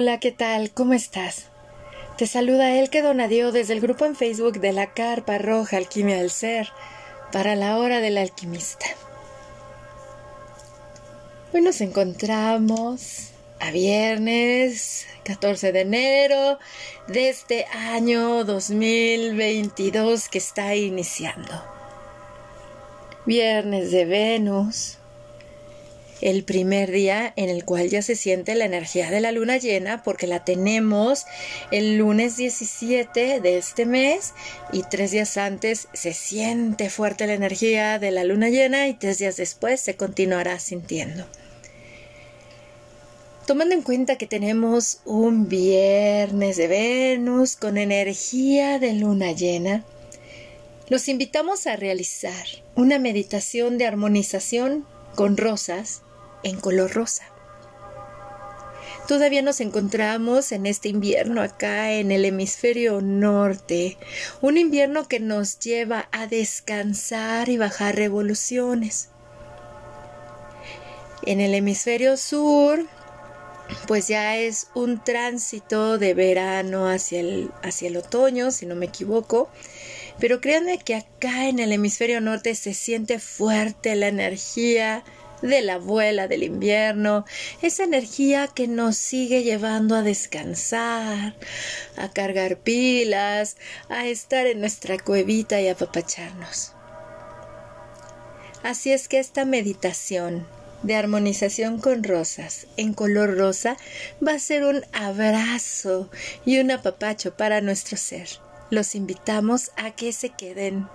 Hola, ¿qué tal? ¿Cómo estás? Te saluda Elke Donadio desde el grupo en Facebook de la Carpa Roja Alquimia del Ser para la hora del alquimista. Hoy nos encontramos a viernes 14 de enero de este año 2022 que está iniciando. Viernes de Venus, el primer día en el cual ya se siente la energía de la luna llena porque la tenemos el lunes 17 de este mes y tres días antes se siente fuerte la energía de la luna llena y tres días después se continuará sintiendo. Tomando en cuenta que tenemos un viernes de Venus con energía de luna llena, los invitamos a realizar una meditación de armonización con rosas en color rosa. Todavía nos encontramos en este invierno acá en el hemisferio norte, un invierno que nos lleva a descansar y bajar revoluciones. En el hemisferio sur, pues ya es un tránsito de verano hacia el, hacia el otoño, si no me equivoco. Pero créanme que acá en el hemisferio norte se siente fuerte la energía de la abuela del invierno, esa energía que nos sigue llevando a descansar, a cargar pilas, a estar en nuestra cuevita y a apapacharnos. Así es que esta meditación de armonización con rosas en color rosa va a ser un abrazo y un apapacho para nuestro ser. Los invitamos a que se queden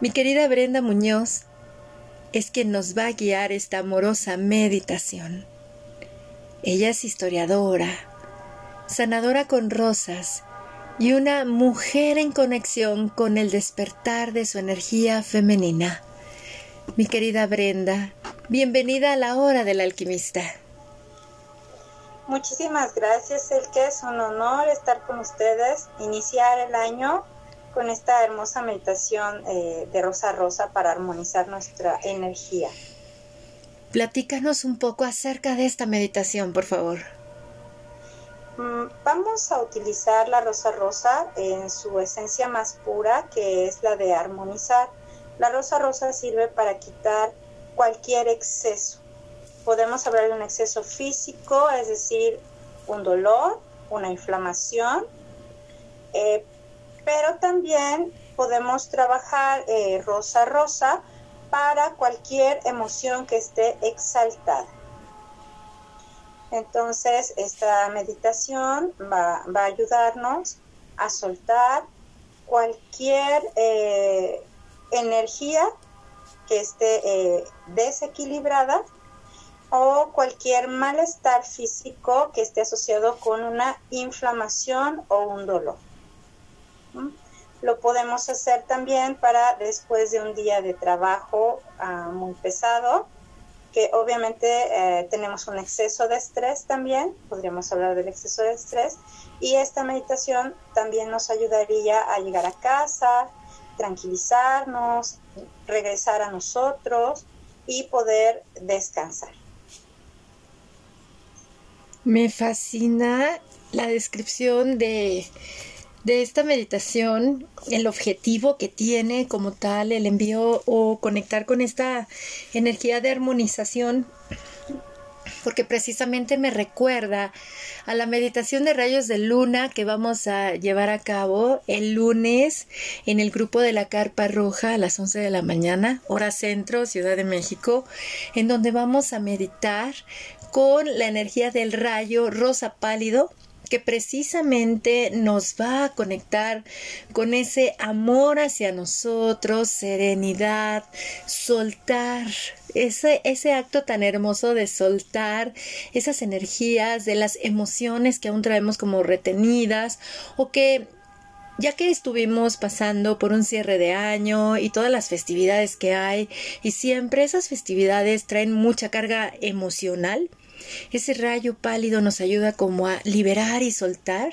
mi querida Brenda Muñoz es quien nos va a guiar esta amorosa meditación. Ella es historiadora, sanadora con rosas y una mujer en conexión con el despertar de su energía femenina. Mi querida Brenda, bienvenida a la hora del alquimista. Muchísimas gracias, el que es un honor estar con ustedes, iniciar el año con esta hermosa meditación eh, de Rosa Rosa para armonizar nuestra energía. Platícanos un poco acerca de esta meditación, por favor. Mm, vamos a utilizar la rosa rosa en su esencia más pura, que es la de armonizar. La rosa rosa sirve para quitar cualquier exceso. Podemos hablar de un exceso físico, es decir, un dolor, una inflamación, eh, pero también podemos trabajar eh, rosa rosa para cualquier emoción que esté exaltada. Entonces, esta meditación va, a ayudarnos a soltar cualquier eh, energía que esté eh, desequilibrada o cualquier malestar físico que esté asociado con una inflamación o un dolor. Lo podemos hacer también para después de un día de trabajo ah, muy pesado, que obviamente eh, tenemos un exceso de estrés también, podríamos hablar del exceso de estrés, y esta meditación también nos ayudaría a llegar a casa, tranquilizarnos, regresar a nosotros y poder descansar. Me fascina la descripción de de esta meditación, el objetivo que tiene como tal el envío o conectar con esta energía de armonización, porque precisamente me recuerda a la meditación de rayos de luna que vamos a llevar a cabo el lunes en el grupo de la Carpa Roja a las 11 de la mañana, hora centro, Ciudad de México, en donde vamos a meditar con la energía del rayo rosa pálido que precisamente nos va a conectar con ese amor hacia nosotros, serenidad, soltar, ese, ese acto tan hermoso de soltar esas energías de las emociones que aún traemos como retenidas o que ya que estuvimos pasando por un cierre de año y todas las festividades que hay, y siempre esas festividades traen mucha carga emocional, ese rayo pálido nos ayuda como a liberar y soltar.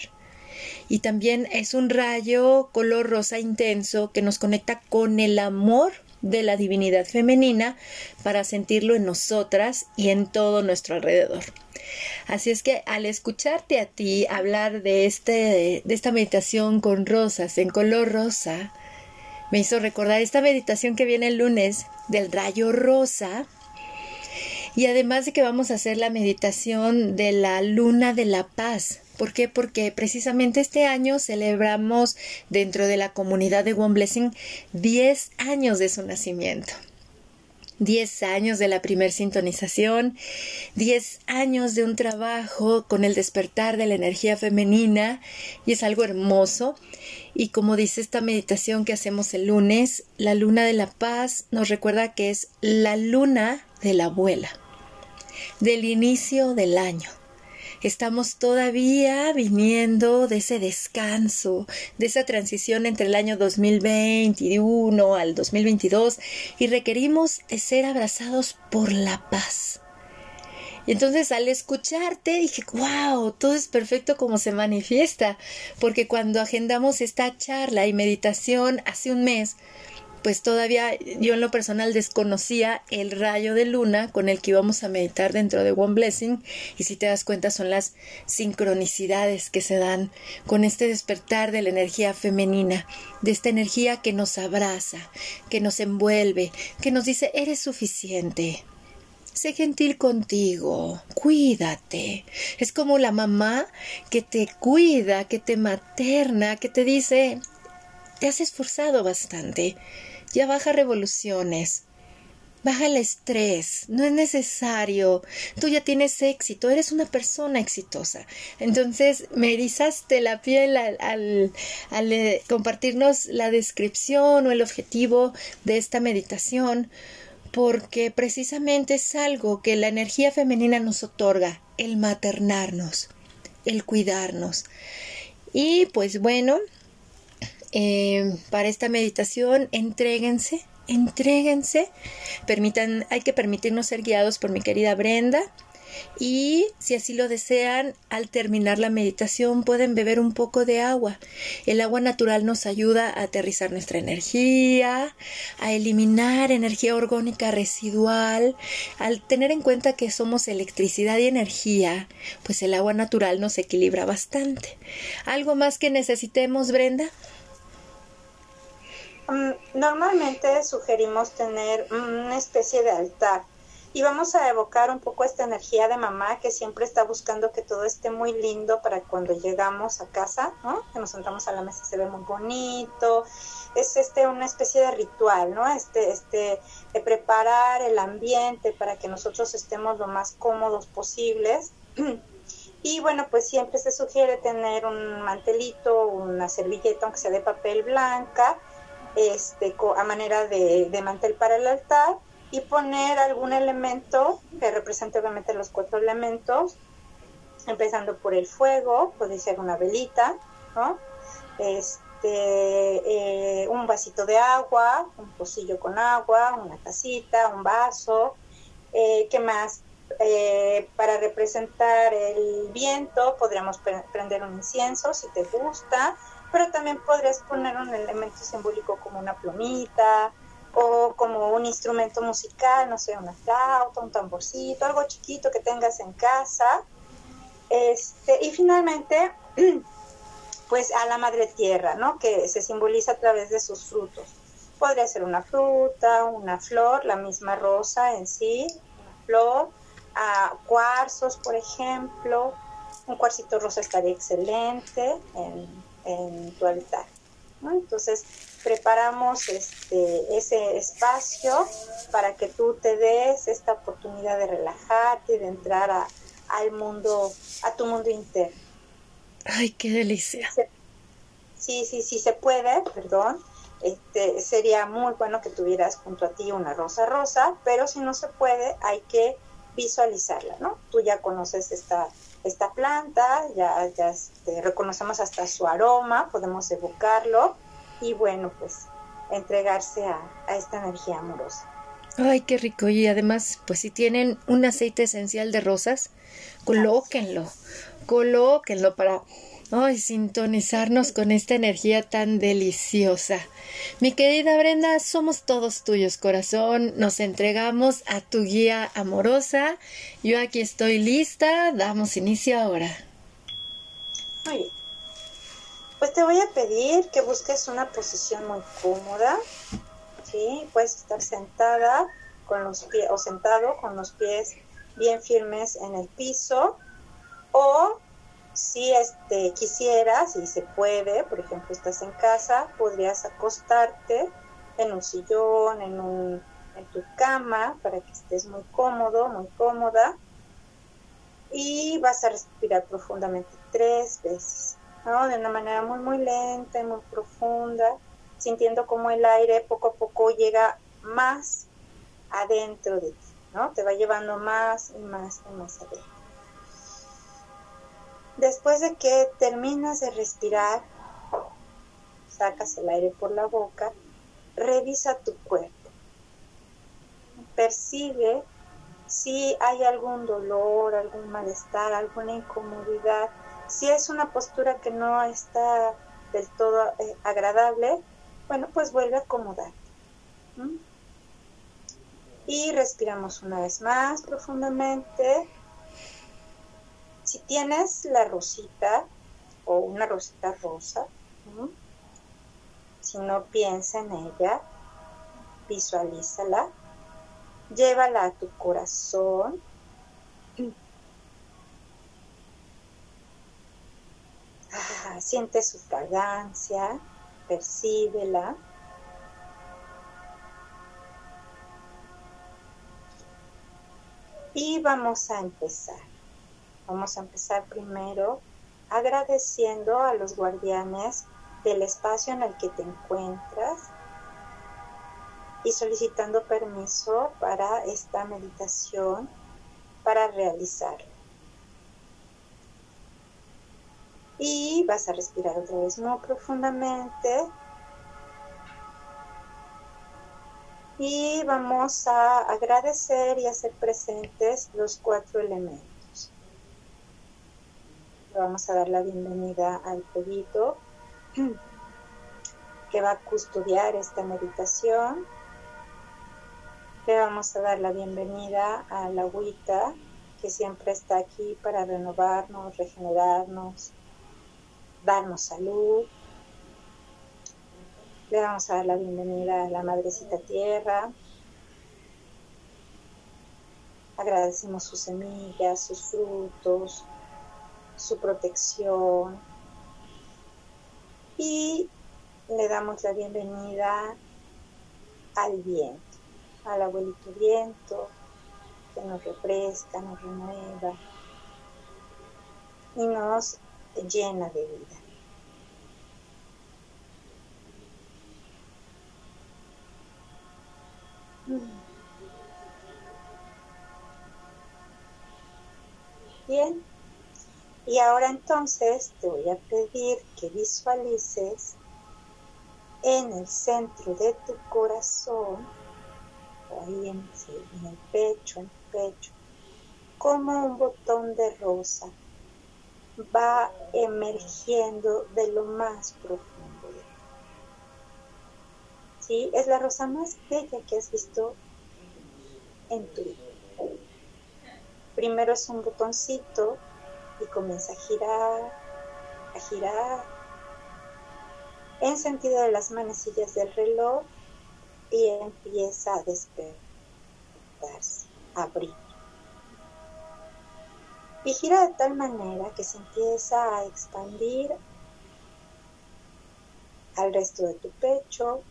Y también es un rayo color rosa intenso que nos conecta con el amor de la divinidad femenina para sentirlo en nosotras y en todo nuestro alrededor. Así es que al escucharte a ti hablar de, este, de esta meditación con rosas, en color rosa, me hizo recordar esta meditación que viene el lunes del rayo rosa. Y además de que vamos a hacer la meditación de la luna de la paz. ¿Por qué? Porque precisamente este año celebramos dentro de la comunidad de One Blessing 10 años de su nacimiento. 10 años de la primer sintonización, 10 años de un trabajo con el despertar de la energía femenina y es algo hermoso. Y como dice esta meditación que hacemos el lunes, la luna de la paz nos recuerda que es la luna de la abuela, del inicio del año Estamos todavía viniendo de ese descanso, de esa transición entre el año 2021 al 2022 y requerimos de ser abrazados por la paz. Y entonces al escucharte dije, wow, todo es perfecto como se manifiesta, porque cuando agendamos esta charla y meditación hace un mes, pues todavía yo en lo personal desconocía el rayo de luna con el que íbamos a meditar dentro de One Blessing y si te das cuenta son las sincronicidades que se dan con este despertar de la energía femenina, de esta energía que nos abraza, que nos envuelve, que nos dice eres suficiente. Sé gentil contigo, cuídate. Es como la mamá que te cuida, que te materna, que te dice, te has esforzado bastante, ya baja revoluciones. Baja el estrés, no es necesario. Tú ya tienes éxito, eres una persona exitosa. Entonces me erizaste la piel al, eh, compartirnos la descripción o el objetivo de esta meditación, porque precisamente es algo que la energía femenina nos otorga, el maternarnos, el cuidarnos. Y pues bueno, eh, para esta meditación, entréguense, entréguense, permitan, hay que permitirnos ser guiados por mi querida Brenda. Y si así lo desean, al terminar la meditación pueden beber un poco de agua. El agua natural nos ayuda a aterrizar nuestra energía, a eliminar energía orgánica residual. Al tener en cuenta que somos electricidad y energía, pues el agua natural nos equilibra bastante. ¿Algo más que necesitemos, Brenda? Mm, normalmente sugerimos tener una especie de altar y vamos a evocar un poco esta energía de mamá que siempre está buscando que todo esté muy lindo para cuando llegamos a casa, ¿no? Que nos sentamos a la mesa se ve muy bonito. Es este una especie de ritual, ¿no? Este este de preparar el ambiente para que nosotros estemos lo más cómodos posibles. Y bueno, pues siempre se sugiere tener un mantelito, una servilleta, aunque sea de papel blanca, este, a manera de, mantel para el altar y poner algún elemento que represente obviamente los cuatro elementos, empezando por el fuego, puede ser una velita. Este, eh, un vasito de agua, un pocillo con agua, una tacita, un vaso, eh, ¿qué más? Eh, para representar el viento podríamos prender un incienso si te gusta, pero también podrías poner un elemento simbólico como una plumita o como un instrumento musical, no sé, una flauta, un tamborcito, algo chiquito que tengas en casa. Este, y finalmente, pues a la madre tierra, ¿no? Que se simboliza a través de sus frutos. Podría ser una fruta, una flor, la misma rosa en sí, una flor, a cuarzos, por ejemplo. Un cuarcito rosa estaría excelente en en tu altar. Entonces, preparamos este, ese espacio para que tú te des esta oportunidad de relajarte y de entrar a, al mundo, a tu mundo interno. Ay, qué delicia. Sí, sí, sí, se puede, perdón. Este, sería muy bueno que tuvieras junto a ti una rosa rosa, pero si no se puede, hay que visualizarla, ¿no? Tú ya conoces esta esta planta, ya, ya este, reconocemos hasta su aroma, podemos evocarlo y bueno, pues entregarse a, esta energía amorosa. Ay, qué rico. Y además, pues si tienen un aceite esencial de rosas, colóquenlo, colóquenlo para Ay, sintonizarnos con esta energía tan deliciosa. Mi querida Brenda, somos todos tuyos, corazón. Nos entregamos a tu guía amorosa. Yo aquí estoy lista. Damos inicio ahora. Muy bien. Pues te voy a pedir que busques una posición muy cómoda. ¿Sí? Puedes estar sentada con los pies o sentado con los pies bien firmes en el piso o si este, quisieras, y se puede, por ejemplo, estás en casa, podrías acostarte en un sillón, en, un, en tu cama, para que estés muy cómodo, muy cómoda. Y vas a respirar profundamente tres veces, ¿no? De una manera muy, muy lenta y muy profunda, sintiendo como el aire poco a poco llega más adentro de ti, ¿no? Te va llevando más y más y más adentro. Después de que terminas de respirar, sacas el aire por la boca, revisa tu cuerpo. Percibe si hay algún dolor, algún malestar, alguna incomodidad. Si es una postura que no está del todo eh, agradable, bueno, pues vuelve a acomodarte. Y respiramos una vez más profundamente si tienes la rosita o una rosita rosa, si no piensa en ella, visualízala, llévala a tu corazón. Ah, siente su fragancia, percíbela. Y vamos a empezar. Vamos a empezar primero agradeciendo a los guardianes del espacio en el que te encuentras y solicitando permiso para esta meditación para realizarla. Y vas a respirar otra vez muy profundamente. Y vamos a agradecer y hacer presentes los cuatro elementos vamos a dar la bienvenida al pedito que va a custodiar esta meditación. Le vamos a dar la bienvenida a la agüita que siempre está aquí para renovarnos, regenerarnos, darnos salud. Le vamos a dar la bienvenida a la Madrecita Tierra. Agradecemos sus semillas, sus frutos, su protección y le damos la bienvenida al viento, al abuelito viento que nos refresca, nos renueva y nos llena de vida. Bien, y ahora entonces te voy a pedir que visualices en el centro de tu corazón, ahí en, el pecho, en el pecho, como un botón de rosa va emergiendo de lo más profundo de ti. ¿Sí? Es la rosa más bella que has visto en tu vida. Primero es un botoncito y comienza a girar, a girar en sentido de las manecillas del reloj y empieza a despertarse, a abrir. Y gira de tal manera que se empieza a expandir al resto de tu pecho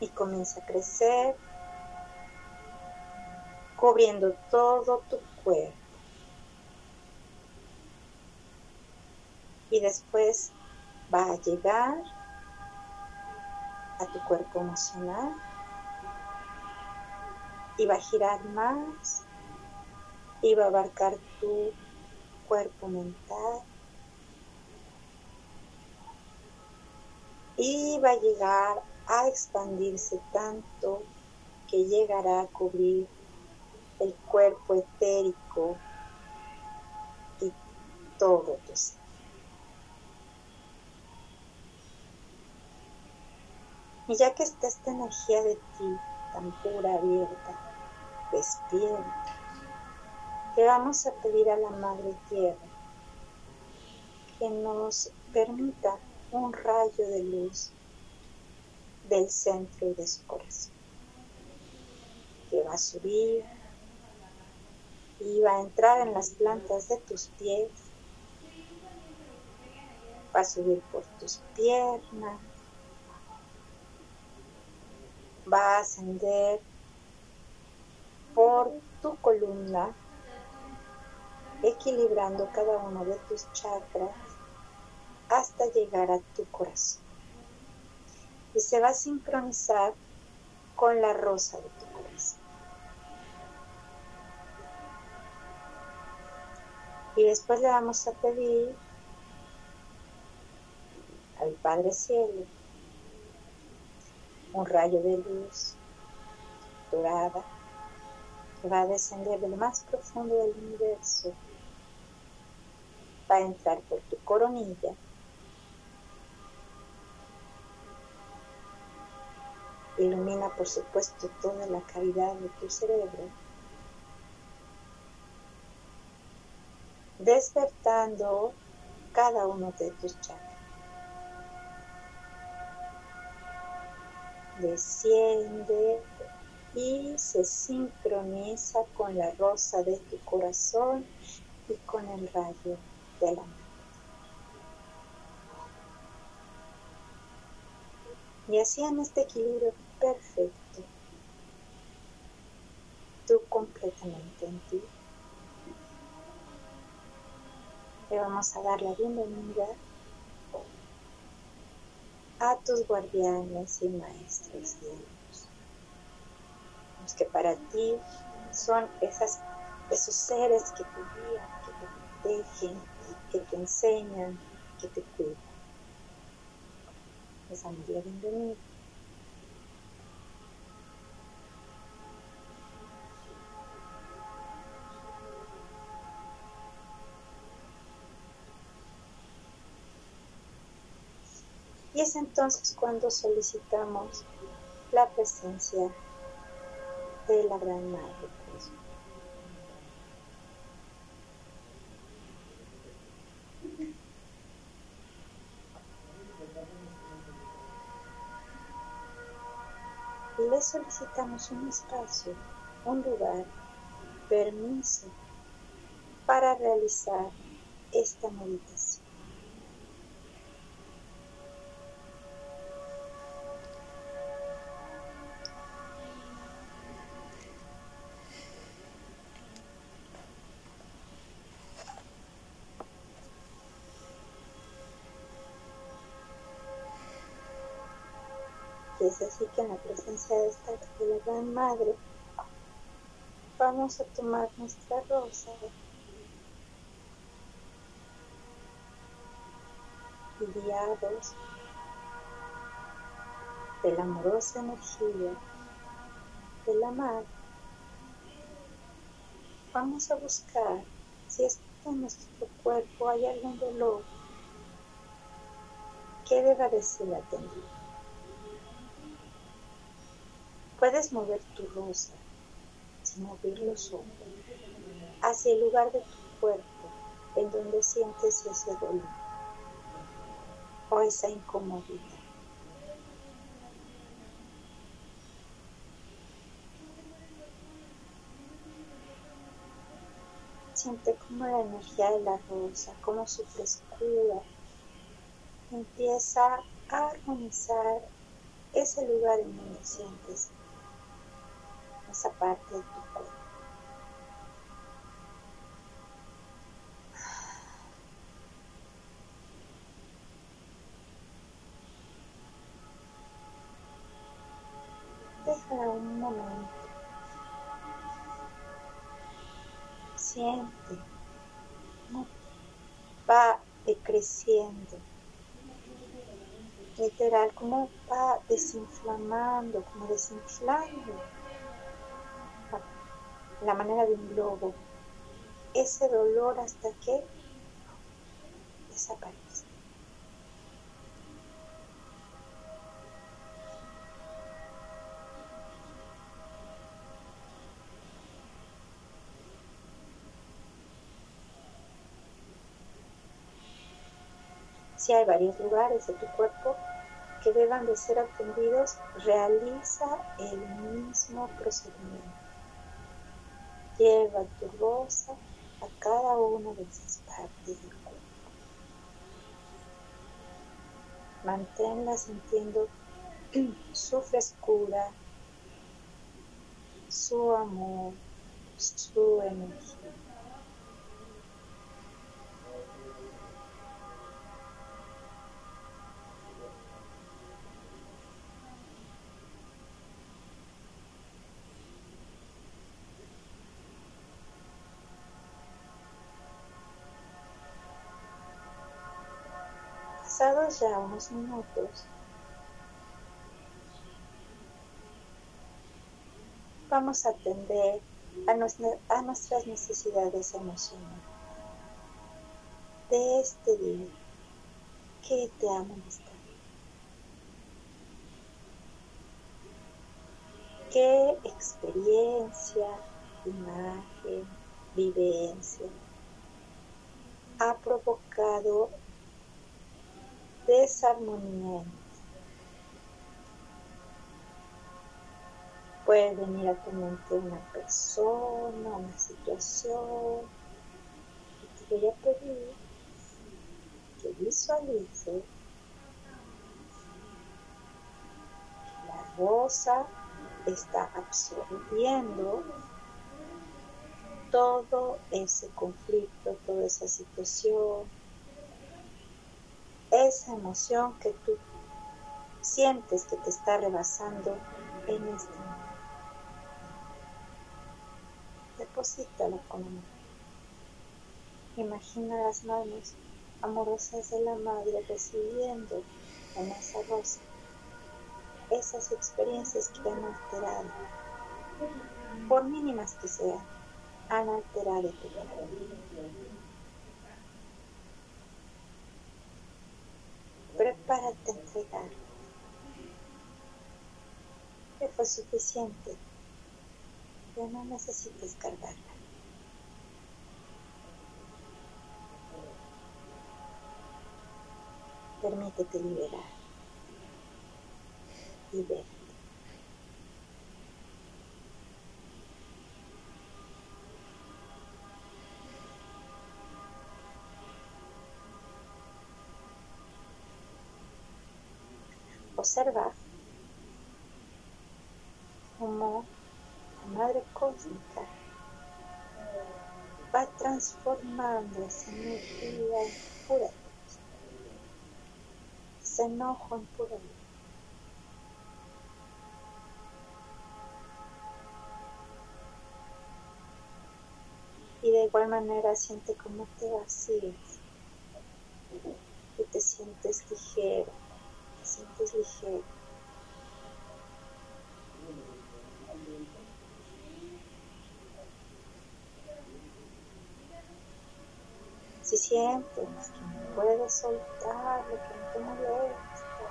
y comienza a crecer, cubriendo todo tu cuerpo. Y después va a llegar a tu cuerpo emocional y va a girar más y va a abarcar tu cuerpo mental y va a llegar a expandirse tanto que llegará a cubrir el cuerpo etérico todo tu ser. Y ya que está esta energía de ti tan pura, abierta, despierta, te vamos a pedir a la Madre Tierra que nos permita un rayo de luz del centro de su corazón, que va a subir y va a entrar en las plantas de tus pies, va a subir por tus piernas, va a ascender por tu columna, equilibrando cada uno de tus chakras hasta llegar a tu corazón. Y se va a sincronizar con la rosa de tu corazón. Y después le vamos a pedir al Padre Cielo un rayo de luz dorada que va a descender del más profundo del universo, va a entrar por tu coronilla. Ilumina, por supuesto, toda la cavidad de tu cerebro, despertando cada uno de tus chakras. Desciende y se sincroniza con la rosa de tu corazón y con el rayo de la Y así en este equilibrio perfecto, tú completamente en ti. Le vamos a dar la bienvenida a tus guardianes y maestros de Dios. Los que para ti son esas, esos seres que te guían, que te protegen, que te enseñan, que te cuidan. Les damos la bienvenida. Y es entonces cuando solicitamos la presencia de la Gran Madre le solicitamos un espacio, un lugar, permiso para realizar esta meditación. Así que en la presencia de esta de la Gran Madre vamos a tomar nuestra rosa. Guiados de la amorosa energía de la Madre vamos a buscar si en nuestro cuerpo hay algún dolor que deba de ser atendido Puedes mover tu rosa sin mover los ojos hacia el lugar de tu cuerpo en donde sientes ese dolor o esa incomodidad. Siente como la energía de la rosa, como su frescura empieza a armonizar ese lugar en donde sientes esa parte de tu cuerpo. Déjala un momento. Siente cómo va decreciendo. Literal, cómo va desinflamando, como desinflando la manera de un globo, ese dolor hasta que desaparece. Si hay varios lugares de tu cuerpo que deban de ser atendidos, realiza el mismo procedimiento. Lleva tu rosa a cada una de esas partes del cuerpo. Manténla sintiendo su frescura, su amor, su energía. Ya unos minutos, vamos a atender a, a nuestras necesidades emocionales de este día. ¿Qué te ha molestado? ¿Qué experiencia, imagen, vivencia ha provocado desarmonía Puede venir a tu mente una persona, una situación. Y te voy a pedir que visualice que la rosa está absorbiendo todo ese conflicto, toda esa situación, esa emoción que tú sientes que te está rebasando en este momento. Deposítala con amor. Imagina las manos amorosas de la madre recibiendo en esa rosa esas experiencias que han alterado, por mínimas que sean, han alterado tu vida. Prepárate a entregar. Que fue suficiente. Ya no necesites cargarla. Permítete liberar y ver. observa cómo la Madre Cósmica va transformando esa energía en pura luz, ese enojo en pura. Y de igual manera siente cómo te vacías y te sientes ligero sientes ligero. Si sientes que no puedes soltar lo que no te molesta,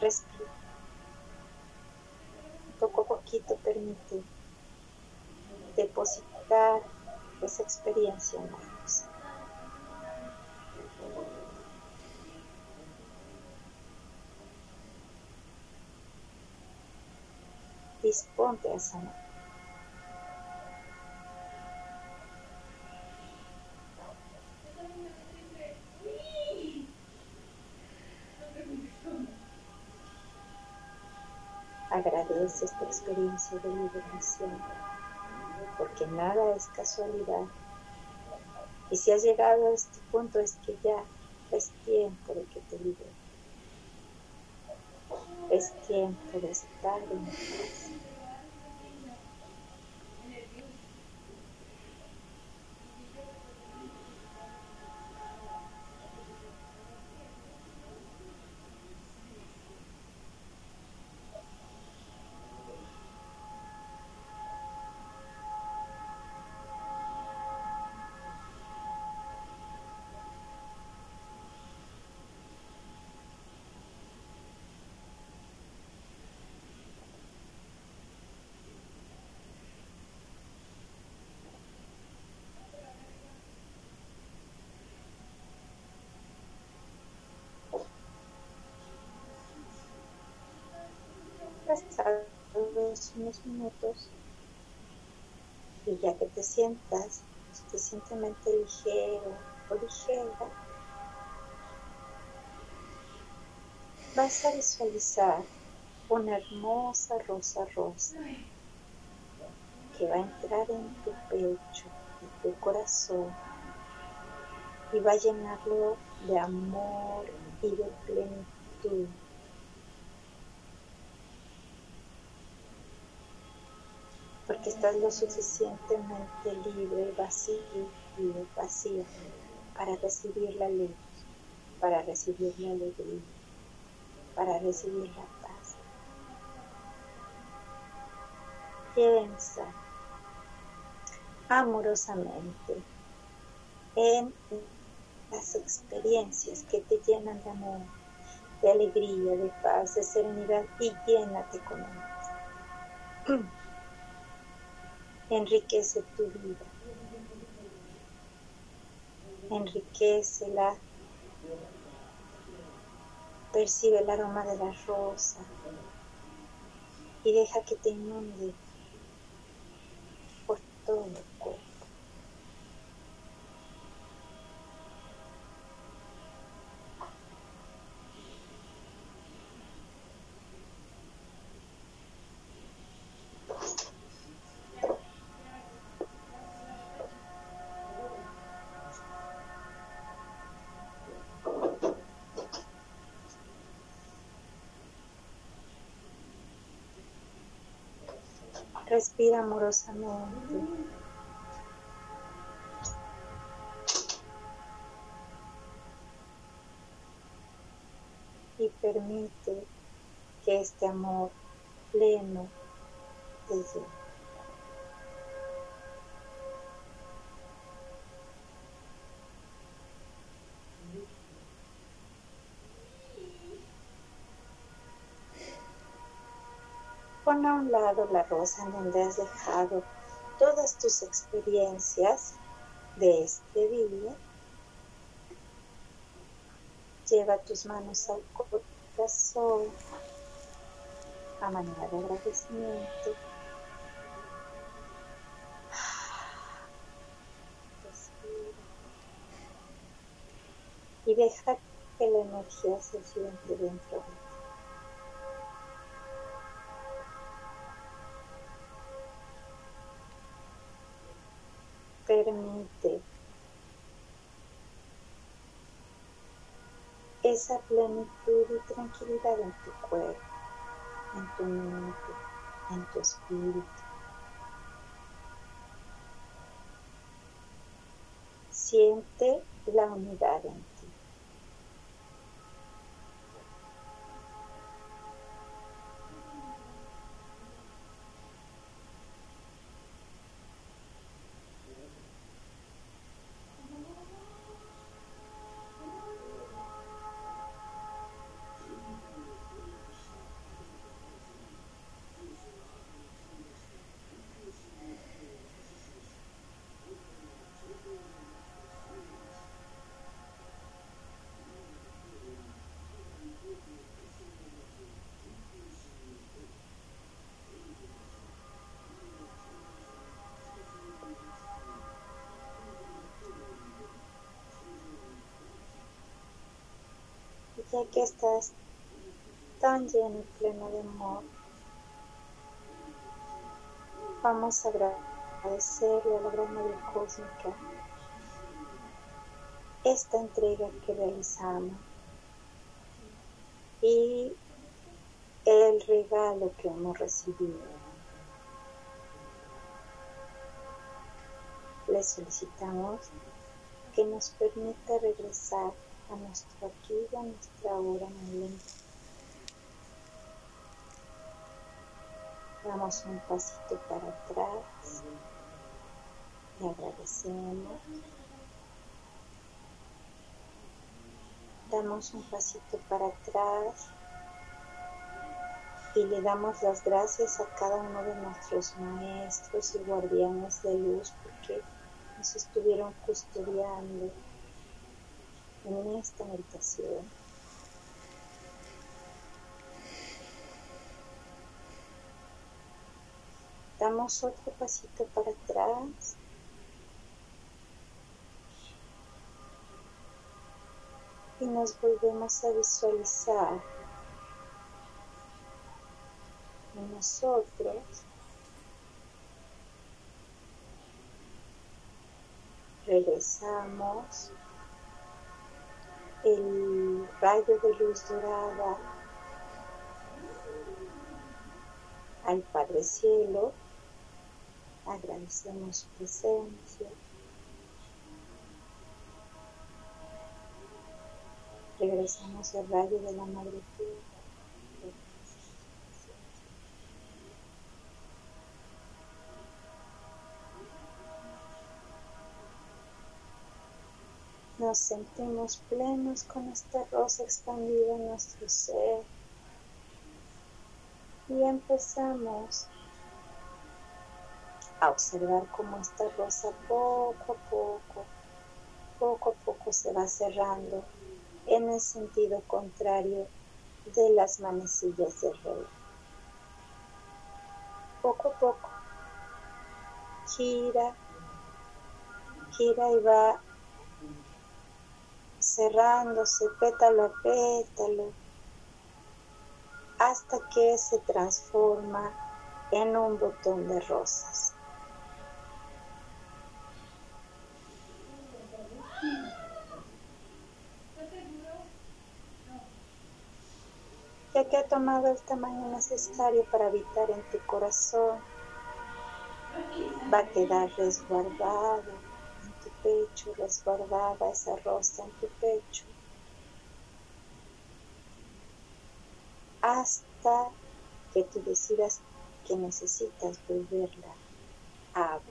respira. Poco a poquito permite depositar esa experiencia en la disponte a sanar. Agradece esta experiencia de liberación, porque nada es casualidad. Y si has llegado a este punto es que ya es tiempo de que te liberes. Es tiempo de estar en paz. Unos minutos y ya que te sientas suficientemente ligero o ligera, vas a visualizar una hermosa rosa rosa que va a entrar en tu pecho, en tu corazón y va a llenarlo de amor y de plenitud. Porque estás lo suficientemente libre, vacío y vacío para recibir la luz, para recibir la alegría, para recibir la paz. Piensa amorosamente en las experiencias que te llenan de amor, de alegría, de paz, de serenidad y llénate con ellas. Enriquece tu vida. Enriquecela. Percibe el aroma de la rosa y deja que te inunde por todo Respira amorosamente. Y permite que este amor pleno te llene. Un lado la rosa en donde has dejado todas tus experiencias de este día. Lleva tus manos al corazón a manera de agradecimiento. Respira. Y deja que la energía se siente dentro de ti. Esa plenitud y tranquilidad en tu cuerpo, en tu mente, en tu espíritu. Siente la unidad en que estás tan lleno y pleno de amor, vamos a agradecerle a la gran madre cósmica esta entrega que realizamos y el regalo que hemos recibido. Le solicitamos que nos permita regresar a nuestro aquí y a nuestra hora muy Damos un pasito para atrás y agradecemos. Damos un pasito para atrás y le damos las gracias a cada uno de nuestros maestros y guardianes de luz porque nos estuvieron custodiando en esta meditación. Damos otro pasito para atrás. Y nos volvemos a visualizar en nosotros regresamos el rayo de luz dorada al Padre Cielo, agradecemos su presencia. Regresamos al rayo de la Madre Tierra. Nos sentimos plenos con esta rosa expandida en nuestro ser. Y empezamos a observar cómo esta rosa poco a poco, poco a poco se va cerrando en el sentido contrario de las manecillas del rey. Poco a poco gira, gira y va cerrándose pétalo a pétalo hasta que se transforma en un botón de rosas. Ya que ha tomado el tamaño necesario para habitar en tu corazón, va a quedar resguardado pecho, resguardada esa rosa en tu pecho, hasta que tú decidas que necesitas volverla a.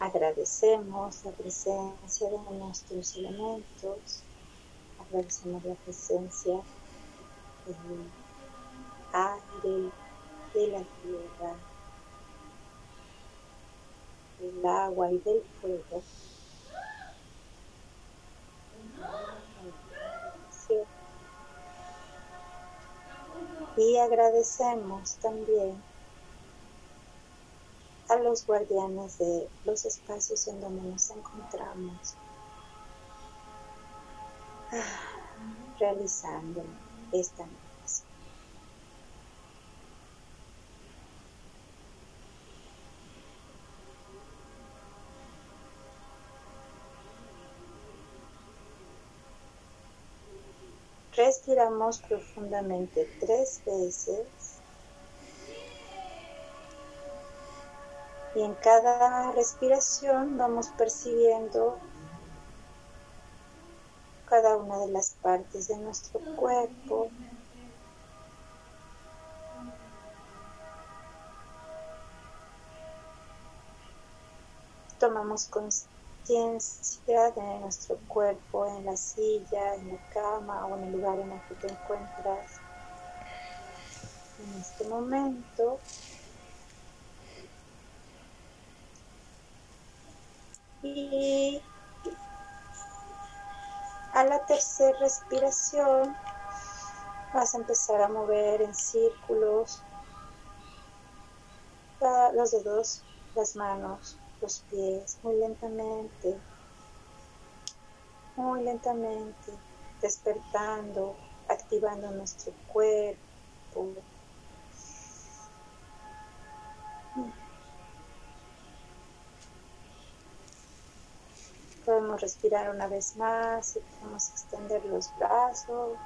Agradecemos la presencia de nuestros elementos, agradecemos la presencia aire, de la tierra, del agua y del fuego. Y agradecemos también a los guardianes de los espacios en donde nos encontramos, ah, realizando esta meditación. Respiramos profundamente tres veces y en cada respiración vamos percibiendo cada una de las partes de nuestro cuerpo. Tomamos conciencia de nuestro cuerpo en la silla, en la cama o en el lugar en el que te encuentras en este momento. Y a la tercera respiración vas a empezar a mover en círculos los dedos, las manos, los pies, muy lentamente, muy lentamente, despertando, activando nuestro cuerpo. Respirar una vez más y podemos extender los brazos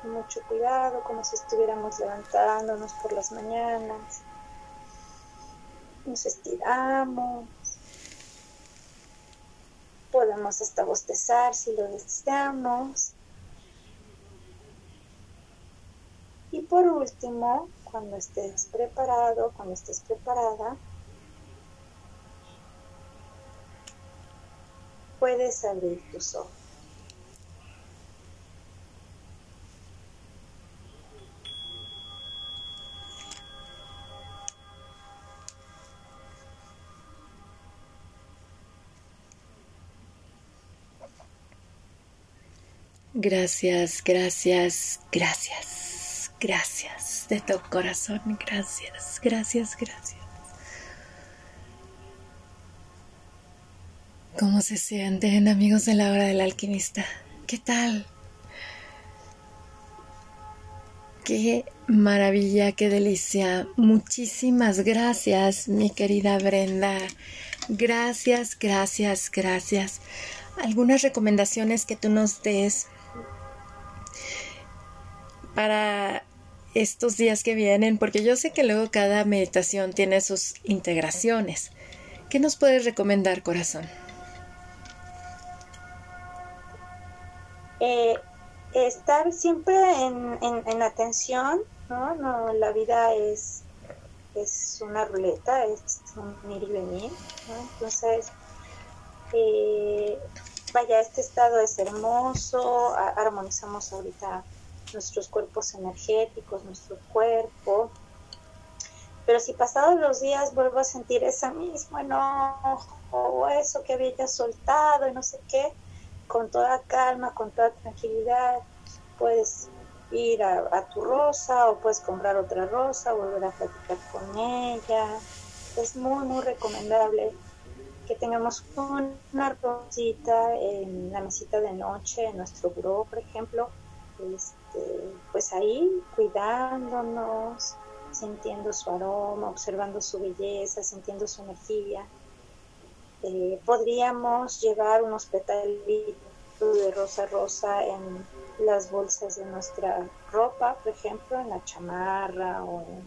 con mucho cuidado, como si estuviéramos levantándonos por las mañanas. Nos estiramos. Podemos hasta bostezar si lo deseamos. Y por último, cuando estés preparado, cuando estés preparada, puedes abrir tus ojos. Gracias, gracias, gracias, gracias de todo corazón, gracias, gracias, gracias. ¿Cómo se sienten amigos de la hora del alquimista? ¿Qué tal? Qué maravilla, qué delicia. Muchísimas gracias, mi querida Brenda. Gracias, gracias, gracias. Algunas recomendaciones que tú nos des para estos días que vienen, porque yo sé que luego cada meditación tiene sus integraciones. ¿Qué nos puedes recomendar, corazón? Eh, estar siempre en, en, atención, ¿no? ¿no? La vida es, es una ruleta, es un ir y venir. Entonces, eh, vaya, este estado es hermoso, armonizamos ahorita nuestros cuerpos energéticos, nuestro cuerpo, pero si pasados los días vuelvo a sentir esa misma enojo o eso que había ya soltado y no sé qué, con toda calma, con toda tranquilidad, puedes ir a, tu rosa o puedes comprar otra rosa, volver a platicar con ella. Es muy, muy recomendable que tengamos una rosita en la mesita de noche, en nuestro buró, por ejemplo, este, pues ahí cuidándonos, sintiendo su aroma, observando su belleza, sintiendo su energía. Eh, podríamos llevar unos petalitos de rosa rosa en las bolsas de nuestra ropa, por ejemplo, en la chamarra o en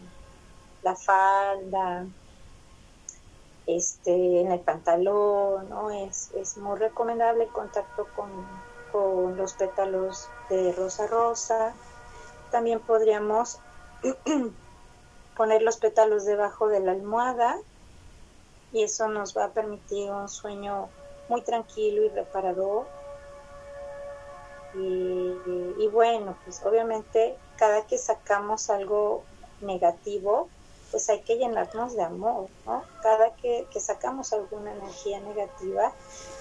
la falda, este, en el pantalón, ¿no? Es, es muy recomendable el contacto con, con los pétalos de rosa rosa. También podríamos poner los pétalos debajo de la almohada y eso nos va a permitir un sueño muy tranquilo y reparador. Y, bueno, pues obviamente cada que sacamos algo negativo, pues hay que llenarnos de amor, ¿no? Cada que, que sacamos alguna energía negativa,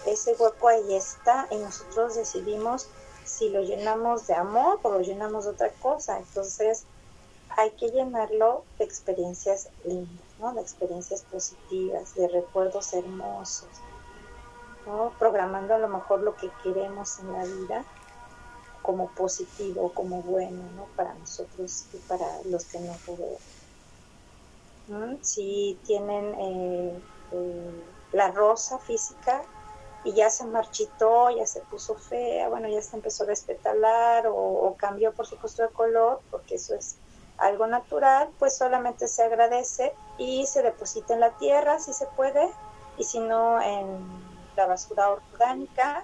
ese hueco ahí está y nosotros decidimos si lo llenamos de amor o lo llenamos de otra cosa. Entonces, hay que llenarlo de experiencias lindas, ¿no? de experiencias positivas, de recuerdos hermosos, programando a lo mejor lo que queremos en la vida como positivo, como bueno, ¿no? para nosotros y para los que nos rodean. Si tienen eh, eh, la rosa física y ya se marchitó, ya se puso fea, bueno, ya se empezó a despetalar o, o cambió por supuesto de color, porque eso es algo natural, pues solamente se agradece y se deposita en la tierra si se puede y si no en la basura orgánica,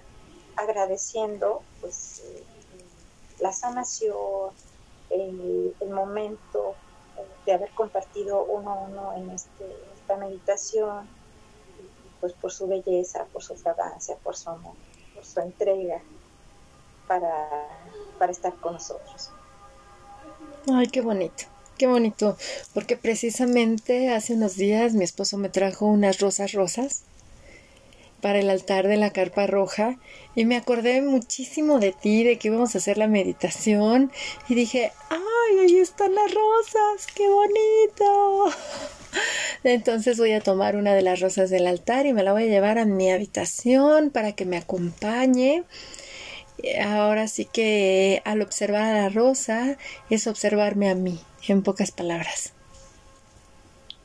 agradeciendo pues eh, la sanación, el, momento de haber compartido uno a uno en este, esta meditación, pues por su belleza, por su fragancia, por su amor, por su entrega para, para estar con nosotros. Ay, qué bonito, qué bonito, porque precisamente hace unos días mi esposo me trajo unas rosas rosas para el altar de la carpa roja y me acordé muchísimo de ti, de que íbamos a hacer la meditación y dije, ay, ahí están las rosas, qué bonito. Entonces voy a tomar una de las rosas del altar y me la voy a llevar a mi habitación para que me acompañe ahora sí que al observar a la rosa es observarme a mí, en pocas palabras.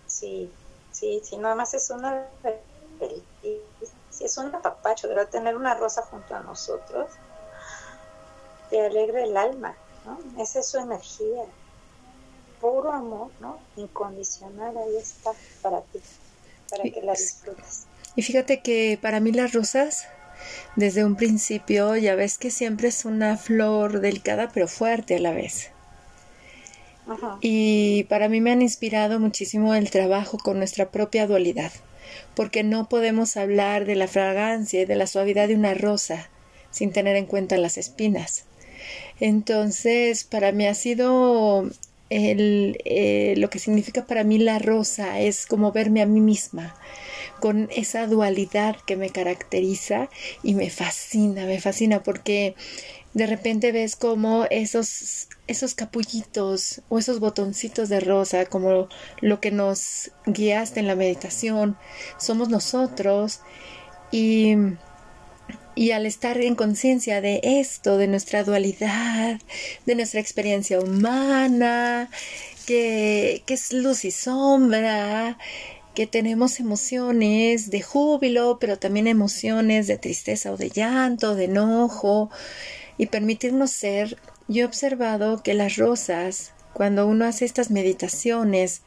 Sí, sí, sí, nada más es una si es un apapacho, de tener una rosa junto a nosotros, te alegra el alma, ¿no? Esa es su energía, puro amor, ¿no? Incondicional, ahí está para ti, para que la disfrutes. Y fíjate que para mí las rosas desde un principio, ya ves que siempre es una flor delicada pero fuerte a la vez. Y para mí me han inspirado muchísimo el trabajo con nuestra propia dualidad, porque no podemos hablar de la fragancia y de la suavidad de una rosa sin tener en cuenta las espinas. Entonces, para mí ha sido el, eh, lo que significa para mí la rosa, es como verme a mí misma, con esa dualidad que me caracteriza y me fascina, me fascina porque de repente ves como esos, esos capullitos o esos botoncitos de rosa, como lo que nos guiaste en la meditación, somos nosotros y, y al estar en conciencia de esto, de nuestra dualidad, de nuestra experiencia humana, que, que es luz y sombra, que tenemos emociones de júbilo, pero también emociones de tristeza o de llanto, de enojo, y permitirnos ser, yo he observado que las rosas, cuando uno hace estas meditaciones,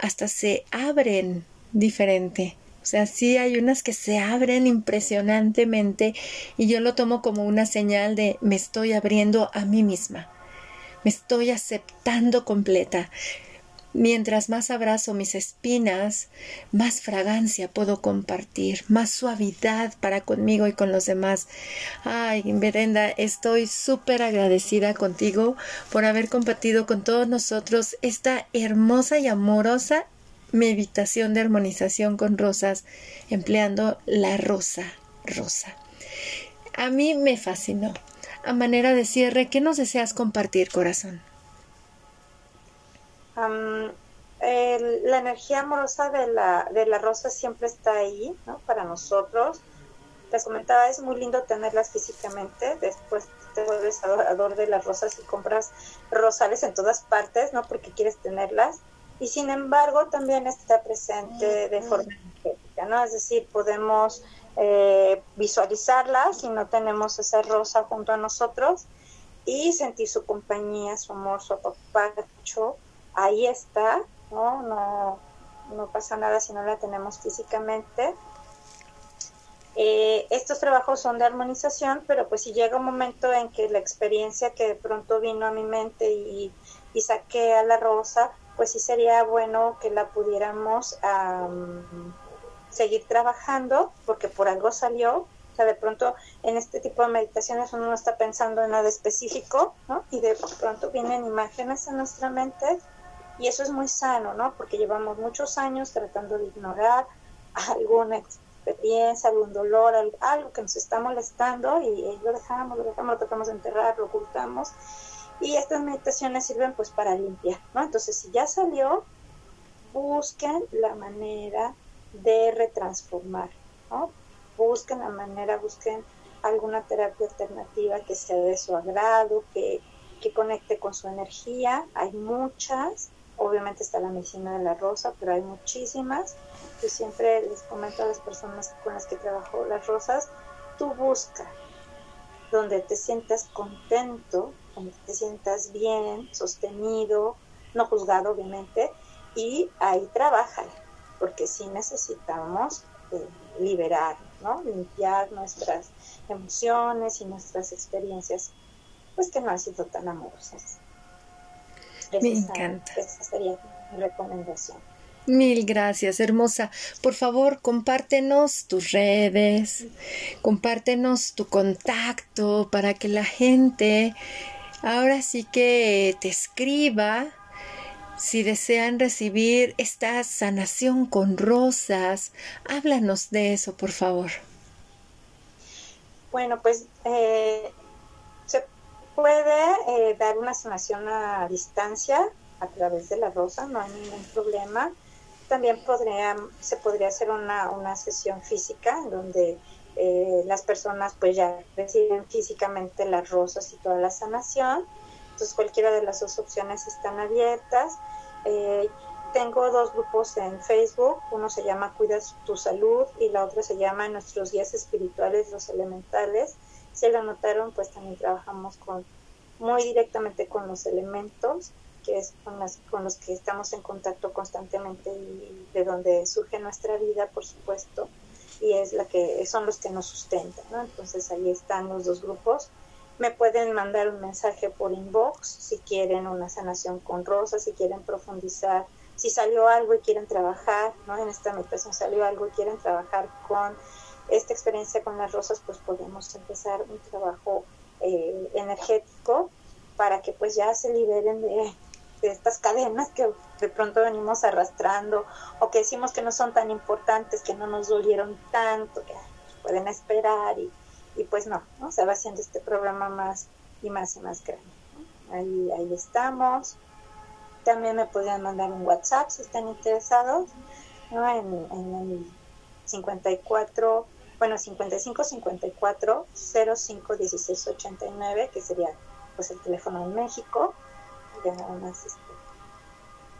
hasta se abren diferente. O sea, sí hay unas que se abren impresionantemente y yo lo tomo como una señal de me estoy abriendo a mí misma, me estoy aceptando completa. Mientras más abrazo mis espinas, más fragancia puedo compartir, más suavidad para conmigo y con los demás. Ay, Berenda, estoy súper agradecida contigo por haber compartido con todos nosotros esta hermosa y amorosa meditación de armonización con rosas, empleando la rosa rosa. A mí me fascinó. A manera de cierre, ¿qué nos deseas compartir, corazón? La energía amorosa de la, de la rosa siempre está ahí, ¿no? Para nosotros. Les comentaba, es muy lindo tenerlas físicamente. Después te vuelves adorador de las rosas y compras rosales en todas partes, ¿no? Porque quieres tenerlas. Y sin embargo, también está presente de forma energética, ¿no? Es decir, podemos eh, visualizarla si no tenemos esa rosa junto a nosotros y sentir su compañía, su amor, su apapacho ahí está, ¿no? No, no pasa nada si no la tenemos físicamente. Eh, estos trabajos son de armonización, pero pues si llega un momento en que la experiencia que de pronto vino a mi mente y, saqué a la rosa, pues sí sería bueno que la pudiéramos seguir trabajando, porque por algo salió. O sea, de pronto en este tipo de meditaciones uno no está pensando en nada específico, ¿no? Y de pronto vienen imágenes en nuestra mente y eso es muy sano, ¿no? Porque llevamos muchos años tratando de ignorar alguna experiencia, algún dolor, algo que nos está molestando y lo dejamos, lo dejamos, lo tratamos de enterrar, lo ocultamos. Y estas meditaciones sirven pues para limpiar, ¿no? Entonces, si ya salió, busquen la manera de retransformar, ¿no? Busquen la manera, busquen alguna terapia alternativa que sea de su agrado, que, que conecte con su energía. Hay muchas, Obviamente está la medicina de la rosa, pero hay muchísimas. Yo siempre les comento a las personas con las que trabajo las rosas, tú busca donde te sientas contento, donde te sientas bien, sostenido, no juzgado obviamente, y ahí trabaja, porque sí necesitamos eh, liberar, ¿no? limpiar nuestras emociones y nuestras experiencias, pues que no han sido tan amorosas. Me encanta. Esa sería mi recomendación. Mil gracias, hermosa. Por favor, compártenos tus redes, compártenos tu contacto para que la gente ahora sí que te escriba si desean recibir esta sanación con rosas. Háblanos de eso, por favor. Bueno, pues eh, Puede eh, dar una sanación a distancia a través de la rosa, no hay ningún problema. También podría, se podría hacer una, una sesión física donde eh, las personas pues ya reciben físicamente las rosas y toda la sanación. Entonces cualquiera de las dos opciones están abiertas. Eh, tengo dos grupos en Facebook, uno se llama Cuida tu salud y la otra se llama Nuestros guías espirituales, los elementales. Si lo notaron, pues también trabajamos con muy directamente con los elementos, que es con, las, con los que estamos en contacto constantemente y de donde surge nuestra vida, por supuesto, y es la que son los que nos sustentan, ¿no? Entonces ahí están los dos grupos. Me pueden mandar un mensaje por inbox si quieren una sanación con rosas, si quieren profundizar, si salió algo y quieren trabajar, ¿no? En esta meditación salió algo y quieren trabajar con esta experiencia con las rosas, pues podemos empezar un trabajo eh, energético para que pues ya se liberen de, estas cadenas que de pronto venimos arrastrando o que decimos que no son tan importantes, que no nos dolieron tanto, que pueden esperar y, y pues no, se va haciendo este programa más y más y más grande. Ahí, ahí estamos. También me podrían mandar un WhatsApp si están interesados, en, en el 54, bueno, 55 54 05 16 89, que sería pues el teléfono en México. Ya nada más, este,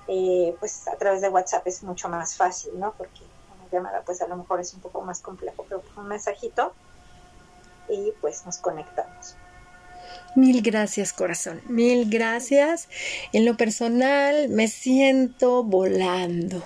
eh, pues a través de WhatsApp es mucho más fácil, ¿no? Porque una llamada pues a lo mejor es un poco más complejo, pero un mensajito y pues nos conectamos. Mil gracias, corazón. Mil gracias. En lo personal me siento volando.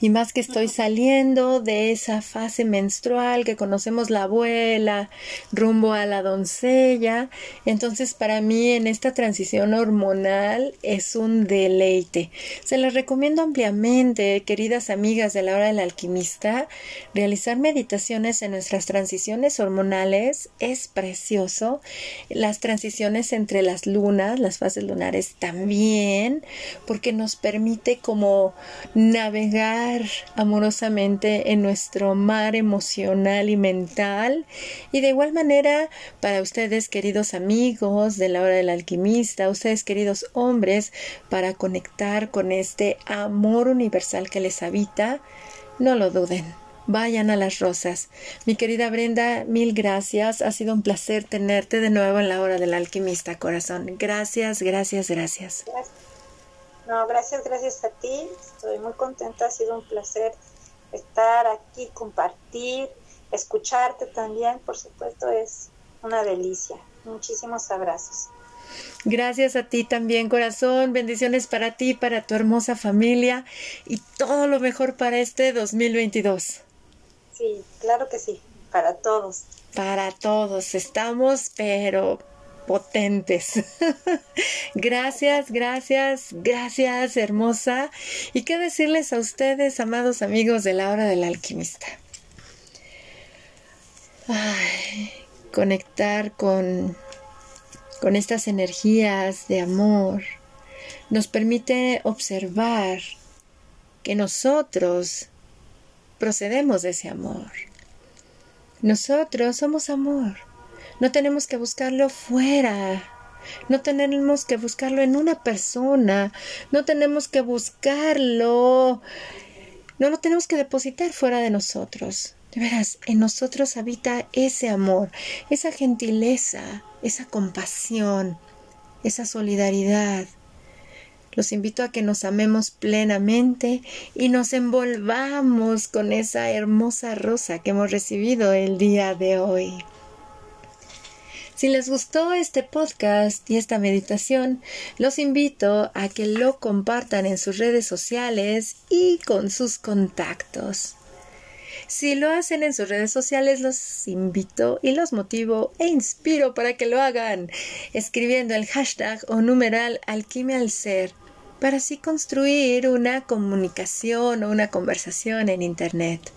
Y más que estoy saliendo de esa fase menstrual que conocemos la abuela, rumbo a la doncella. Entonces, para mí en esta transición hormonal es un deleite. Se las recomiendo ampliamente, queridas amigas de la hora del alquimista, realizar meditaciones en nuestras transiciones hormonales es precioso. Las transiciones entre las lunas, las fases lunares también, porque nos permite como navegar amorosamente en nuestro mar emocional y mental. Y de igual manera, para ustedes, queridos amigos de la hora del alquimista, ustedes, queridos hombres, para conectar con este amor universal que les habita, no lo duden vayan a las rosas. Mi querida Brenda, mil gracias. Ha sido un placer tenerte de nuevo en la hora del alquimista, corazón. Gracias, gracias, gracias. No, gracias, gracias a ti. Estoy muy contenta. Ha sido un placer estar aquí, compartir, escucharte también, por supuesto, es una delicia. Muchísimos abrazos. Gracias a ti también, corazón. Bendiciones para ti, para tu hermosa familia y todo lo mejor para este 2022. Sí, claro que sí, para todos. Para todos, estamos, pero potentes. gracias, gracias, gracias, hermosa. ¿Y qué decirles a ustedes, amados amigos de la hora del alquimista? conectar con, con estas energías de amor nos permite observar que nosotros procedemos de ese amor. Nosotros somos amor. No tenemos que buscarlo fuera. No tenemos que buscarlo en una persona. No tenemos que buscarlo. No lo tenemos que depositar fuera de nosotros. De veras, en nosotros habita ese amor, esa gentileza, esa compasión, esa solidaridad, los invito a que nos amemos plenamente y nos envolvamos con esa hermosa rosa que hemos recibido el día de hoy. Si les gustó este podcast y esta meditación, los invito a que lo compartan en sus redes sociales y con sus contactos. Si lo hacen en sus redes sociales, los invito y los motivo e inspiro para que lo hagan, escribiendo el hashtag o numeral alquimia al ser para así construir una comunicación o una conversación en Internet.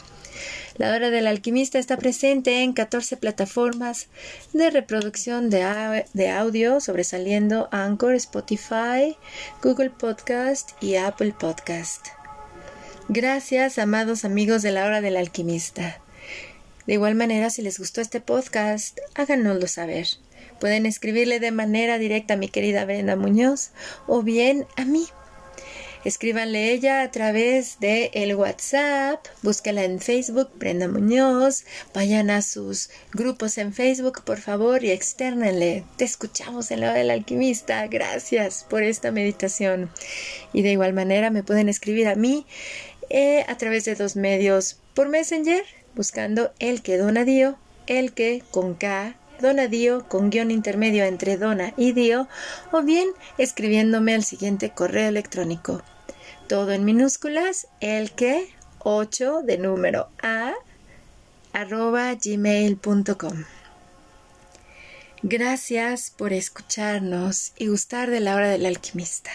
La hora del alquimista está presente en 14 plataformas de reproducción de, audio, sobresaliendo Anchor, Spotify, Google Podcast y Apple Podcast. Gracias, amados amigos de la hora del alquimista. De igual manera, si les gustó este podcast, háganoslo saber. Pueden escribirle de manera directa a mi querida Brenda Muñoz o bien a mí. Escríbanle ella a través de el WhatsApp, búsquela en Facebook, Brenda Muñoz, vayan a sus grupos en Facebook, por favor, y externenle. Te escuchamos en la hora del alquimista. Gracias por esta meditación. Y de igual manera me pueden escribir a mí eh, a través de dos medios por Messenger, buscando el que Donadío, el que con K Donadío con guion intermedio entre Dona y Dio, o bien escribiéndome al siguiente correo electrónico. Todo en minúsculas, el que 8 de número A arroba gmail.com. Gracias por escucharnos y gustar de la hora del alquimista.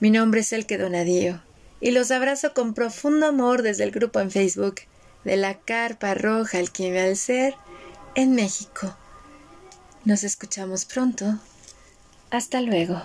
Mi nombre es Elke Donadío y los abrazo con profundo amor desde el grupo en Facebook de la Carpa Roja Alquimia al Ser en México. Nos escuchamos pronto. Hasta luego.